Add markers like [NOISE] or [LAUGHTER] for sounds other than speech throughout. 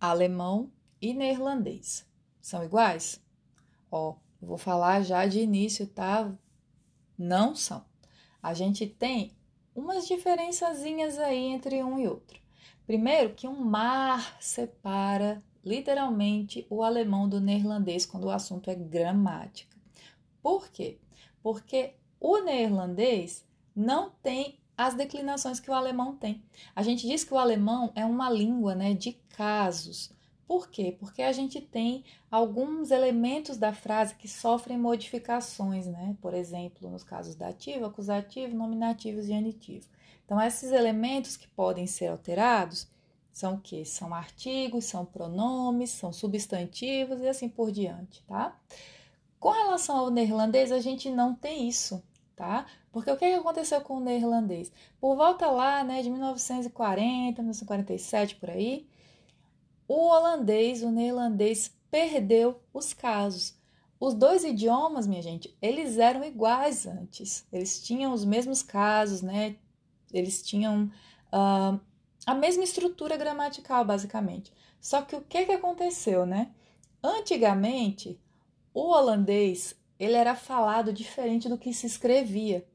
alemão e neerlandês. São iguais? Ó, vou falar já de início, tá? Não são. A gente tem umas diferençazinhas aí entre um e outro. Primeiro, que um mar separa literalmente o alemão do neerlandês quando o assunto é gramática. Por quê? Porque o neerlandês não tem as declinações que o alemão tem. A gente diz que o alemão é uma língua né, de casos. Por quê? Porque a gente tem alguns elementos da frase que sofrem modificações, né? Por exemplo, nos casos dativo, acusativo, nominativo e genitivo. Então, esses elementos que podem ser alterados são o quê? São artigos, são pronomes, são substantivos e assim por diante, tá? Com relação ao neerlandês, a gente não tem isso, tá? Porque o que aconteceu com o neerlandês? Por volta lá, né, de 1940, 1947, por aí, o holandês, o neerlandês perdeu os casos. Os dois idiomas, minha gente, eles eram iguais antes. Eles tinham os mesmos casos, né? Eles tinham uh, a mesma estrutura gramatical, basicamente. Só que o que, que aconteceu, né? Antigamente, o holandês ele era falado diferente do que se escrevia,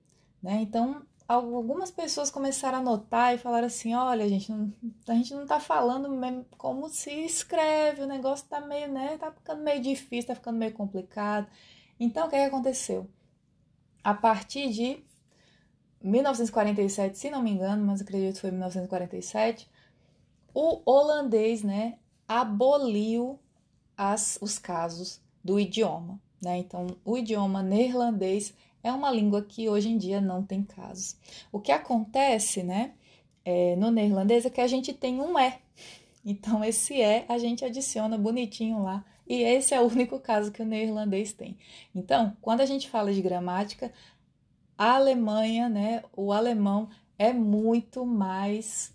né? Então, algumas pessoas começaram a notar e falaram assim: olha, gente, a gente não tá falando mesmo como se escreve, o negócio tá meio, né? Tá ficando meio difícil, tá ficando meio complicado. Então, o que, que aconteceu? A partir de 1947, se não me engano, mas acredito que foi 1947, o holandês, né, aboliu as, os casos do idioma, né? Então, o idioma neerlandês é uma língua que hoje em dia não tem casos. O que acontece, né, é, no neerlandês é que a gente tem um é. Então, esse é a gente adiciona bonitinho lá. E esse é o único caso que o neerlandês tem. Então, quando a gente fala de gramática, a Alemanha, né, o alemão é muito mais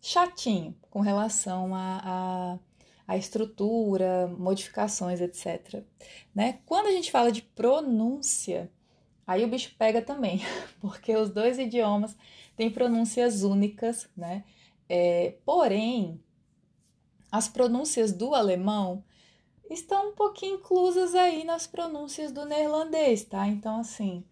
chatinho com relação a, a, a, estrutura, modificações, etc. Né? Quando a gente fala de pronúncia, Aí o bicho pega também, [LAUGHS] porque os dois idiomas têm pronúncias únicas, né? É, porém, as pronúncias do alemão estão um pouquinho inclusas aí nas pronúncias do neerlandês, tá? Então, assim,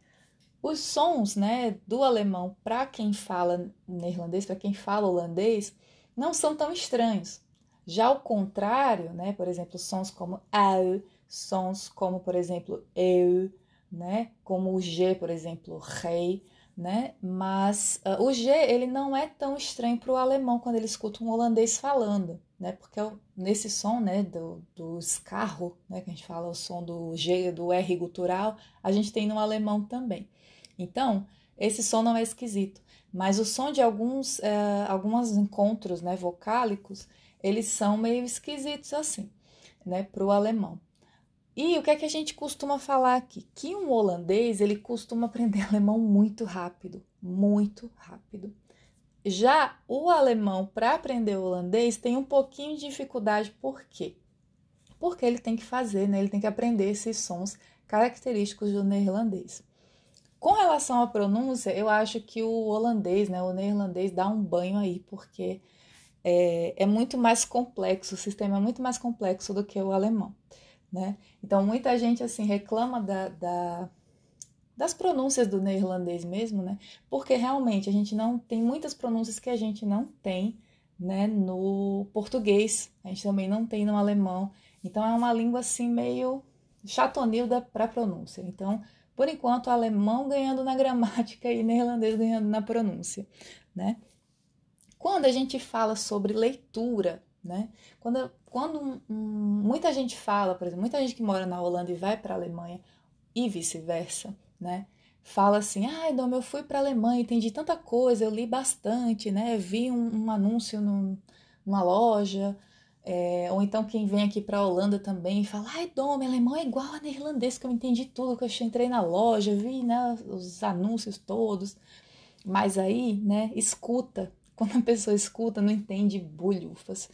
os sons, né, do alemão para quem fala neerlandês, para quem fala holandês, não são tão estranhos. Já o contrário, né, por exemplo, sons como au, sons como, por exemplo, eu, né? Como o G, por exemplo, rei, né? Mas uh, o G ele não é tão estranho para o alemão quando ele escuta um holandês falando, né? Porque nesse som, né, do, do escarro, né, que a gente fala o som do G, do R gutural, a gente tem no alemão também. Então, esse som não é esquisito, mas o som de alguns, uh, encontros, né, vocálicos, eles são meio esquisitos assim, né, para o alemão. E o que é que a gente costuma falar aqui? Que um holandês ele costuma aprender [LAUGHS] alemão muito rápido, muito rápido. Já o alemão para aprender holandês tem um pouquinho de dificuldade, por quê? Porque ele tem que fazer, né? ele tem que aprender esses sons característicos do neerlandês. Com relação à pronúncia, eu acho que o holandês, né, o neerlandês dá um banho aí, porque é, é muito mais complexo, o sistema é muito mais complexo do que o alemão né? Então muita gente assim reclama da, da, das pronúncias do neerlandês mesmo, né? Porque realmente a gente não tem muitas pronúncias que a gente não tem, né? No português, a gente também não tem no alemão. Então é uma língua assim meio chatonilda para pronúncia. Então, por enquanto, alemão ganhando na gramática e neerlandês ganhando na pronúncia, né? Quando a gente fala sobre leitura, né? Quando, quando um, muita gente fala, por exemplo, muita gente que mora na Holanda e vai para a Alemanha e vice-versa, né? Fala assim, ai, ah, Dom, eu fui para a Alemanha, entendi tanta coisa, eu li bastante, né? Vi um, um anúncio num, numa loja, é, ou então quem vem aqui para a Holanda também fala, ai, Dom, alemão é igual a neerlandês, que eu entendi tudo, que eu entrei na loja, vi né, os anúncios todos. Mas aí, né, escuta, quando a pessoa escuta, não entende bulhufas.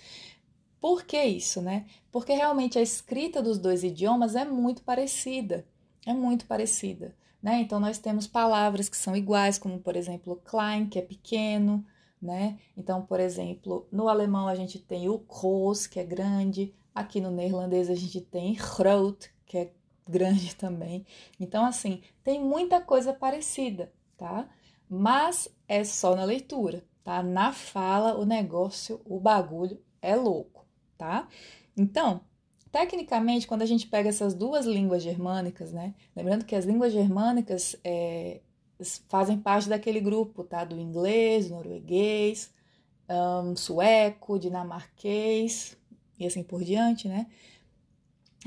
Por que isso, né? Porque realmente a escrita dos dois idiomas é muito parecida. É muito parecida. Né? Então, nós temos palavras que são iguais, como, por exemplo, klein, que é pequeno, né? Então, por exemplo, no alemão a gente tem o groß, que é grande, aqui no neerlandês a gente tem groot, que é grande [LAUGHS] também. Então, assim, tem muita coisa parecida, tá? Mas é só na leitura, tá? Na fala, o negócio, o bagulho é louco, tá? Então, tecnicamente, quando a gente pega essas duas línguas germânicas, né? Lembrando que as línguas germânicas é, fazem parte daquele grupo, tá? Do inglês, norueguês, um, sueco, dinamarquês e assim por diante, né?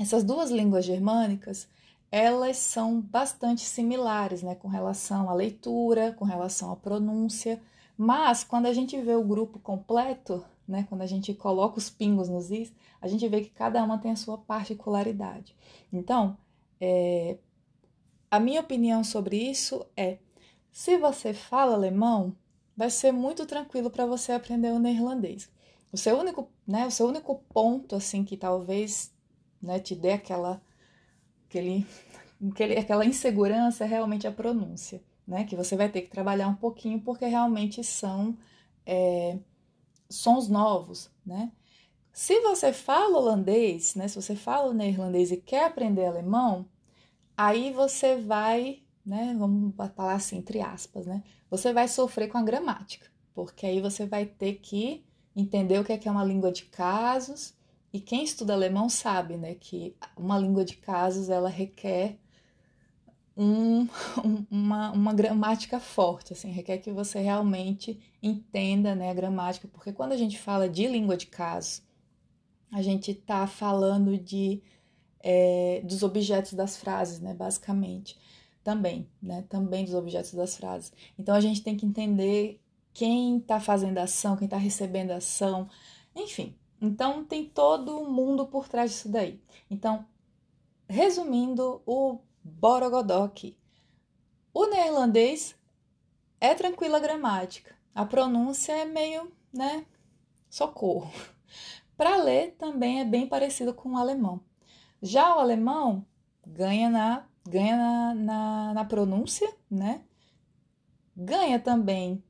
Essas duas línguas germânicas, elas são bastante similares, né? Com relação à leitura, com relação à pronúncia, mas quando a gente vê o grupo completo, né? Quando a gente coloca os pingos nos is, a gente vê que cada uma tem a sua particularidade. Então, é, a minha opinião sobre isso é: se você fala alemão, vai ser muito tranquilo para você aprender o neerlandês. O seu único, né, o seu único ponto assim que talvez, né, te dê aquela aquele, [LAUGHS] aquele aquela insegurança é realmente a pronúncia, né, que você vai ter que trabalhar um pouquinho porque realmente são é, sons novos, né? Se você fala holandês, né, se você fala neerlandês e quer aprender alemão, aí você vai né? Vamos falar assim, entre aspas, né? Você vai sofrer com a gramática, porque aí você vai ter que entender o que é, que é uma língua de casos, e quem estuda alemão sabe, né, que uma língua de casos ela requer [LAUGHS] um, uma, uma gramática forte, assim, requer que você realmente entenda, né, a gramática, porque quando a gente fala de língua de casos, a gente está falando de é, dos objetos das frases, né, basicamente também, né? Também dos objetos das frases. Então a gente tem que entender quem está fazendo a ação, quem está recebendo a ação, enfim. Então tem todo mundo por trás disso daí. Então, resumindo, o Borogodok. O neerlandês é tranquila a gramática. A pronúncia é meio, né? Socorro. [LAUGHS] Para ler também é bem parecido com o alemão. Já o alemão ganha na ganha na, na, na pronúncia, né? Ganha também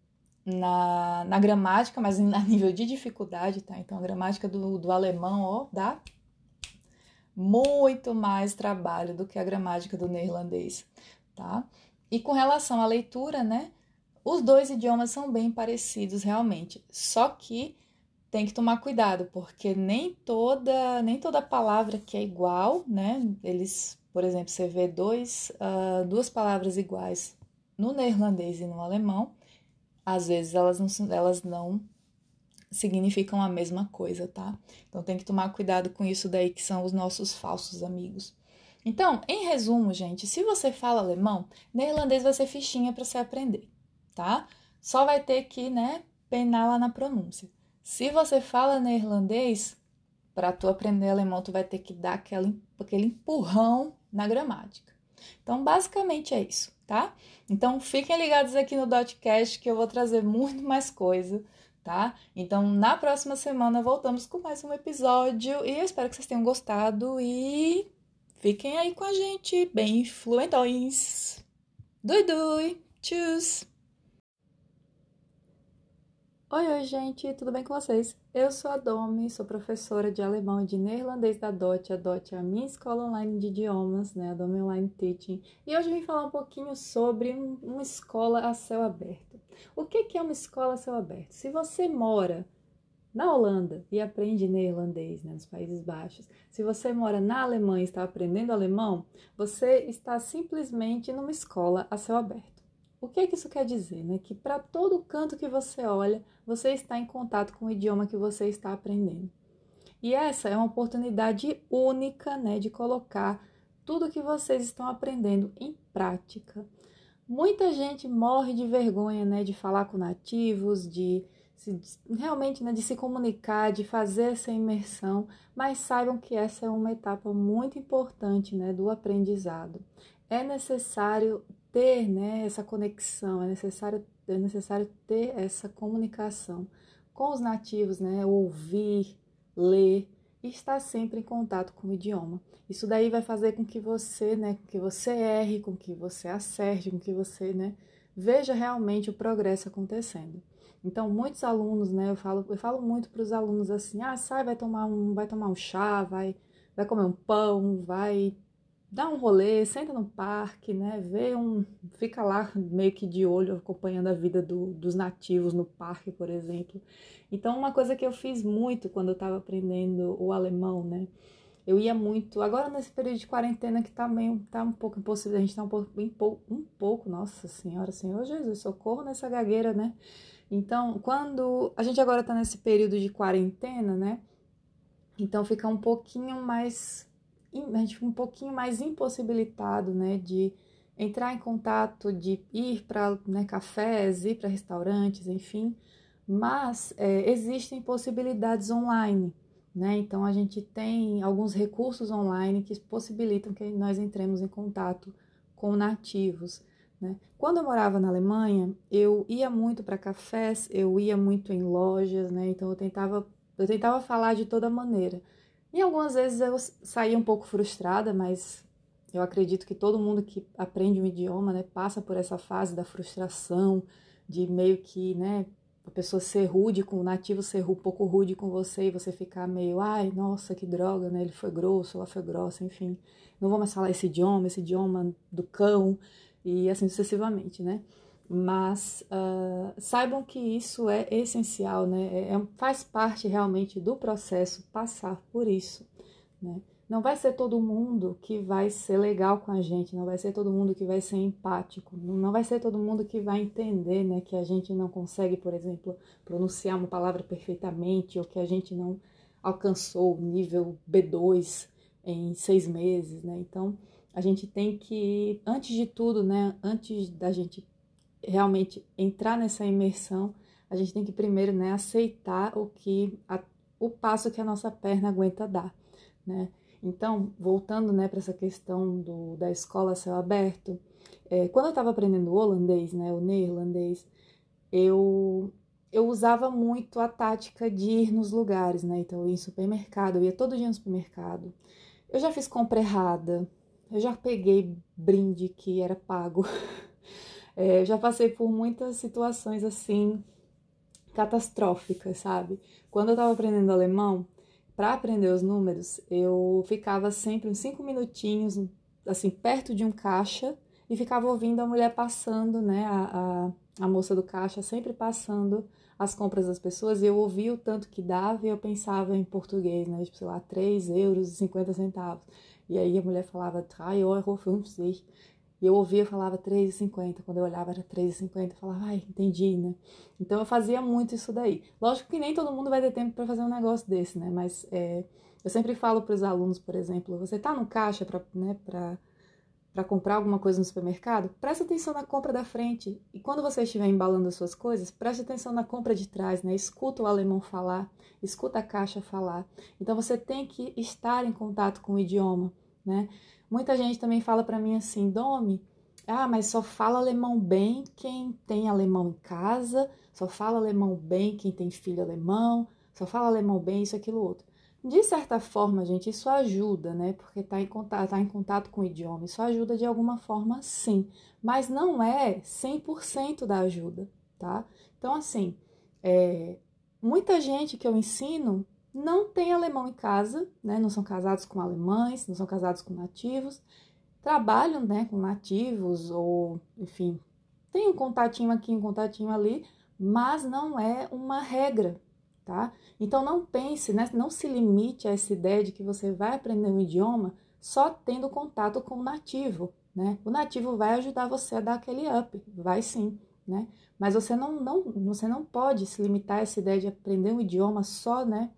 na, na gramática, mas a nível de dificuldade, tá? Então a gramática do, do alemão, ó, dá muito mais trabalho do que a gramática do neerlandês, tá? E com relação à leitura, né? Os dois idiomas são bem parecidos realmente, só que tem que tomar cuidado, porque nem toda nem toda palavra que é igual, né? Eles por exemplo, você vê dois, uh, duas palavras iguais no neerlandês e no alemão, às vezes elas não, elas não significam a mesma coisa, tá? Então tem que tomar cuidado com isso daí, que são os nossos falsos amigos. Então, em resumo, gente, se você fala alemão, neerlandês vai ser fichinha para você aprender, tá? Só vai ter que, né, penar lá na pronúncia. Se você fala neerlandês, para tu aprender alemão, tu vai ter que dar aquela, aquele empurrão na gramática. Então, basicamente é isso, tá? Então, fiquem ligados aqui no Dotcast que eu vou trazer muito mais coisa, tá? Então, na próxima semana voltamos com mais um episódio e eu espero que vocês tenham gostado e fiquem aí com a gente, bem fluentões. Dui dui, tchau! Oi, oi, gente, tudo bem com vocês? Eu sou a Domi, sou professora de alemão e de neerlandês da DOT. A DOT é a minha escola online de idiomas, né? A Domi Online Teaching. E hoje eu vim falar um pouquinho sobre um, uma escola a céu aberto. O que, que é uma escola a céu aberto? Se você mora na Holanda e aprende neerlandês, né, nos Países Baixos, se você mora na Alemanha e está aprendendo alemão, você está simplesmente numa escola a céu aberto. O que, é que isso quer dizer? Né? Que para todo canto que você olha, você está em contato com o idioma que você está aprendendo. E essa é uma oportunidade única né, de colocar tudo que vocês estão aprendendo em prática. Muita gente morre de vergonha né, de falar com nativos, de se, realmente né, de se comunicar, de fazer essa imersão, mas saibam que essa é uma etapa muito importante né, do aprendizado. É necessário ter né, essa conexão, é necessário, é necessário ter essa comunicação com os nativos, né, ouvir, ler e estar sempre em contato com o idioma. Isso daí vai fazer com que você, né, que você erre, com que você acerte, com que você, né, veja realmente o progresso acontecendo. Então, muitos alunos, né, eu falo, eu falo muito para os alunos assim: "Ah, sai, vai tomar um, vai tomar um chá, vai vai comer um pão, vai dar um rolê, senta no parque, né? Vê um. Fica lá meio que de olho acompanhando a vida do, dos nativos no parque, por exemplo. Então, uma coisa que eu fiz muito quando eu estava aprendendo o alemão, né? Eu ia muito. Agora, nesse período de quarentena que tá meio. tá um pouco impossível, a gente tá um pouco. Um pouco, um pouco nossa Senhora, Senhor Jesus, socorro nessa gagueira, né? Então, quando. A gente agora tá nesse período de quarentena, né? Então fica um pouquinho mais a gente fica um pouquinho mais impossibilitado, né, de entrar em contato, de ir para né, cafés, ir para restaurantes, enfim, mas é, existem possibilidades online, né? Então a gente tem alguns recursos online que possibilitam que nós entremos em contato com nativos. Né? Quando eu morava na Alemanha, eu ia muito para cafés, eu ia muito em lojas, né? Então eu tentava, eu tentava falar de toda maneira. E algumas vezes eu saía um pouco frustrada, mas eu acredito que todo mundo que aprende um idioma, né, passa por essa fase da frustração, de meio que, né, a pessoa ser rude com o nativo ser um pouco rude com você e você ficar meio, ai, nossa, que droga, né? Ele foi grosso, ela foi grossa, enfim. Não vou mais falar esse idioma, esse idioma do cão e assim sucessivamente, né? Mas uh, saibam que isso é essencial, né? É, é, faz parte realmente do processo passar por isso, né? Não vai ser todo mundo que vai ser legal com a gente, não vai ser todo mundo que vai ser empático, não vai ser todo mundo que vai entender, né, que a gente não consegue, por exemplo, pronunciar uma palavra perfeitamente ou que a gente não alcançou o nível B2 em seis meses, né? Então, a gente tem que, antes de tudo, né, antes da gente realmente entrar nessa imersão, a gente tem que primeiro né, aceitar o que a, o passo que a nossa perna aguenta dar, né? Então, voltando né, para essa questão do, da escola céu aberto, é, quando eu estava aprendendo o holandês, né, o neerlandês, eu, eu usava muito a tática de ir nos lugares, né? Então, eu ia em supermercado, eu ia todo dia no supermercado. Eu já fiz compra errada, eu já peguei brinde que era pago. [LAUGHS] É, já passei por muitas situações assim catastróficas, sabe? Quando eu tava aprendendo alemão, para aprender os números, eu ficava sempre uns cinco minutinhos, assim, perto de um caixa e ficava ouvindo a mulher passando, né? A, a, a moça do caixa sempre passando as compras das pessoas e eu ouvia o tanto que dava e eu pensava em português, né? Tipo, sei lá, 3 euros e 50 centavos. E aí a mulher falava 3 Euro 50. E eu ouvia, falava 3,50. Quando eu olhava, era 3,50. Falava, ai, entendi, né? Então eu fazia muito isso daí. Lógico que nem todo mundo vai ter tempo para fazer um negócio desse, né? Mas é, eu sempre falo para os alunos, por exemplo, você tá no caixa para né, comprar alguma coisa no supermercado, presta atenção na compra da frente. E quando você estiver embalando as suas coisas, preste atenção na compra de trás, né? Escuta o alemão falar, escuta a caixa falar. Então você tem que estar em contato com o idioma, né? Muita gente também fala para mim assim, Domi, ah, mas só fala alemão bem quem tem alemão em casa, só fala alemão bem quem tem filho alemão, só fala alemão bem isso, aquilo, outro. De certa forma, gente, isso ajuda, né? Porque tá em contato, tá em contato com o idioma. Isso ajuda de alguma forma, sim. Mas não é 100% da ajuda, tá? Então, assim, é, muita gente que eu ensino não tem alemão em casa, né? Não são casados com alemães, não são casados com nativos, trabalham, né, com nativos ou, enfim, tem um contatinho aqui, um contatinho ali, mas não é uma regra, tá? Então não pense, né, não se limite a essa ideia de que você vai aprender um idioma só tendo contato com o nativo, né? O nativo vai ajudar você a dar aquele up, vai sim, né? Mas você não, não, você não pode se limitar a essa ideia de aprender um idioma só, né?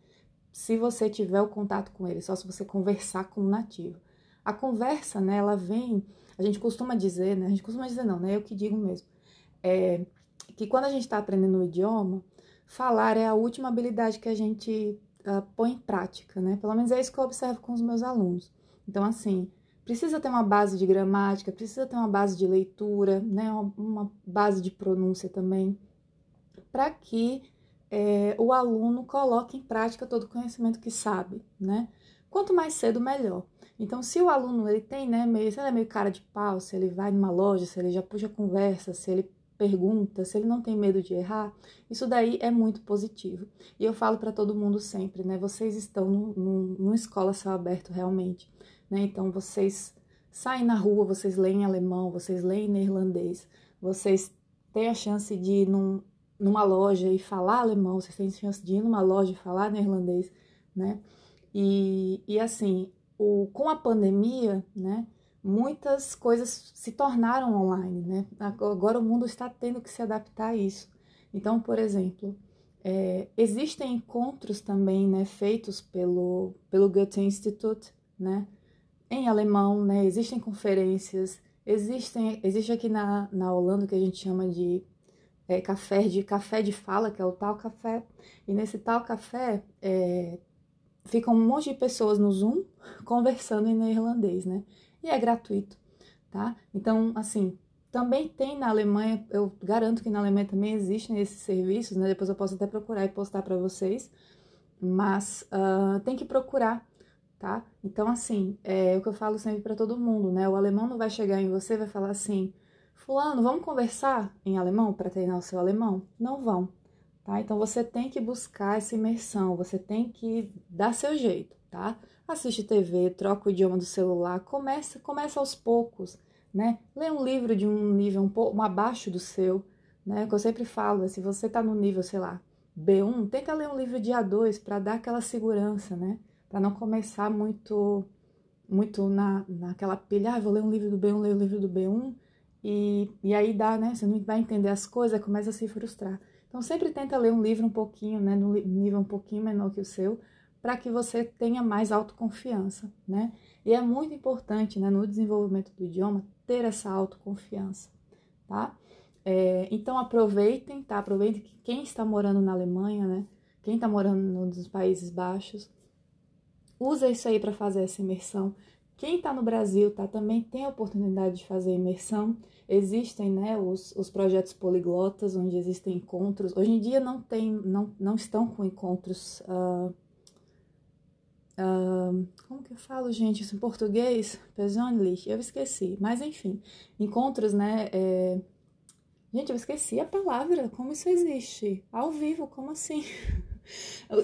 Se você tiver o contato com ele, só se você conversar com o nativo. A conversa, né, ela vem, a gente costuma dizer, né, a gente costuma dizer não, né, eu que digo mesmo, é, que quando a gente está aprendendo um idioma, falar é a última habilidade que a gente uh, põe em prática, né, pelo menos é isso que eu observo com os meus alunos. Então, assim, precisa ter uma base de gramática, precisa ter uma base de leitura, né, uma base de pronúncia também, para que é, o aluno coloque em prática todo o conhecimento que sabe, né? Quanto mais cedo, melhor. Então, se o aluno ele tem, né, meio, se ele é meio cara de pau, se ele vai numa loja, se ele já puxa conversa, se ele pergunta, se ele não tem medo de errar, isso daí é muito positivo. E eu falo para todo mundo sempre, né? Vocês estão numa escola céu aberto realmente, né? Então vocês saem na rua, vocês leem alemão, vocês leem neerlandês, vocês têm a chance de ir num, numa loja e falar alemão, vocês têm chance de ir numa loja e falar neerlandês, né? E, e assim, o, com a pandemia, né? muitas coisas se tornaram online, né? Agora o mundo está tendo que se adaptar a isso. Então, por exemplo, é, existem encontros também, né, feitos pelo, pelo Goethe Institut, né, em alemão, né, existem conferências, existem, existe aqui na, na Holanda o que a gente chama de é, café de café de fala, que é o tal café, e nesse tal café é, ficam um monte de pessoas no Zoom [LAUGHS] conversando em neerlandês, né? e é gratuito, tá? Então, assim, também tem na Alemanha, eu garanto que na Alemanha também existem esses serviços, né? Depois eu posso até procurar e postar para vocês, mas uh, tem que procurar, tá? Então, assim, é o que eu falo sempre para todo mundo, né? O alemão não vai chegar em você e vai falar assim, fulano, vamos conversar em alemão para treinar o seu alemão? Não vão, tá? Então você tem que buscar essa imersão, você tem que dar seu jeito, tá? assiste TV, troca o idioma do celular, começa, começa aos poucos, né? Lê um livro de um nível um pouco abaixo do seu, né? Que eu sempre falo, se você tá no nível, sei lá, B1, tenta ler um livro de A2 para dar aquela segurança, né? Para não começar muito muito na, naquela pilha, ah, vou ler um livro do B1, ler um livro do B1, e, e aí dá, né? Você não vai entender as coisas, começa a se frustrar. Então sempre tenta ler um livro um pouquinho, né? No nível um pouquinho menor que o seu, para que você tenha mais autoconfiança, né? E é muito importante, né, no desenvolvimento do idioma, ter essa autoconfiança, tá? É, então aproveitem, tá? Aproveitem que quem está morando na Alemanha, né? Quem está morando nos Países Baixos, usa isso aí para fazer essa imersão. Quem está no Brasil, tá? Também tem a oportunidade de fazer imersão. Existem, né, os, os projetos poliglotas, onde existem encontros. Hoje em dia não tem, não, não estão com encontros uh, Uh, como que eu falo, gente, isso em português? Persönlich, eu esqueci. Mas enfim, encontros, né? É... Gente, eu esqueci a palavra, como isso existe? Ao vivo, como assim? [LAUGHS]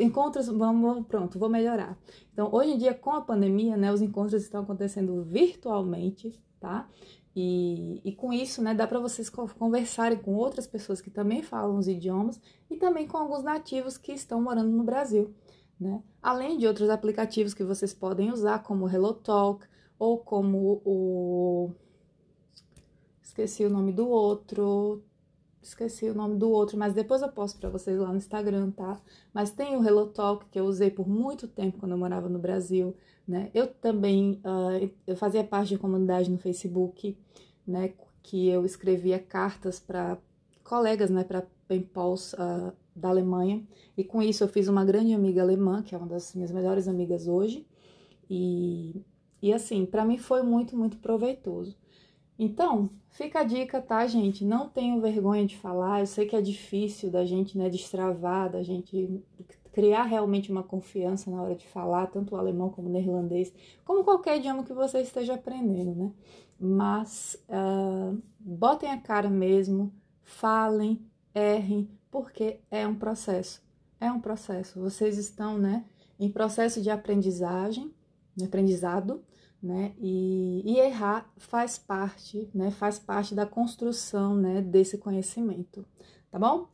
encontros, vamos, pronto, vou melhorar. Então, hoje em dia, com a pandemia, né, os encontros estão acontecendo virtualmente, tá? E, e com isso, né, dá para vocês conversarem com outras pessoas que também falam os idiomas e também com alguns nativos que estão morando no Brasil né? Além de outros aplicativos que vocês podem usar, como o HelloTalk ou como o. Esqueci o nome do outro. Esqueci o nome do outro, mas depois eu posto para vocês lá no Instagram, tá? Mas tem o HelloTalk que eu usei por muito tempo quando eu morava no Brasil, né? Eu também uh, eu fazia parte de comunidade no Facebook, né? Que eu escrevia cartas para colegas, né? Para penpals uh, da Alemanha. E com isso eu fiz uma grande amiga alemã, que é uma das minhas melhores amigas hoje. E, e assim, para mim foi muito, muito proveitoso. Então, fica a dica, tá, gente? Não tenham vergonha de falar. Eu sei que é difícil da gente, né, destravar, da gente criar realmente uma confiança na hora de falar, tanto o alemão como o neerlandês, como qualquer idioma que você esteja aprendendo, né? Mas uh, botem a cara mesmo, falem, errem, porque é um processo. É um processo. Vocês estão, né, em processo de aprendizagem, de aprendizado, né? E, e, errar faz parte, né? Faz parte da construção, né, desse conhecimento, tá bom?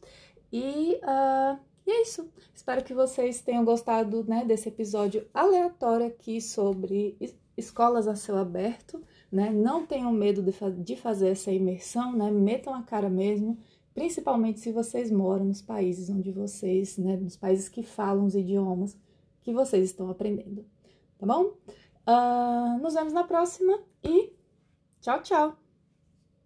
E, uh, e é isso. Espero que vocês tenham gostado, né, desse episódio aleatório aqui sobre escolas a céu aberto, né? Não tenham medo de, de fazer essa imersão, né? Metam a cara mesmo principalmente se vocês moram nos países onde vocês, né, nos países que falam os idiomas que vocês estão aprendendo, tá bom? Uh, nos vemos na próxima e tchau, tchau!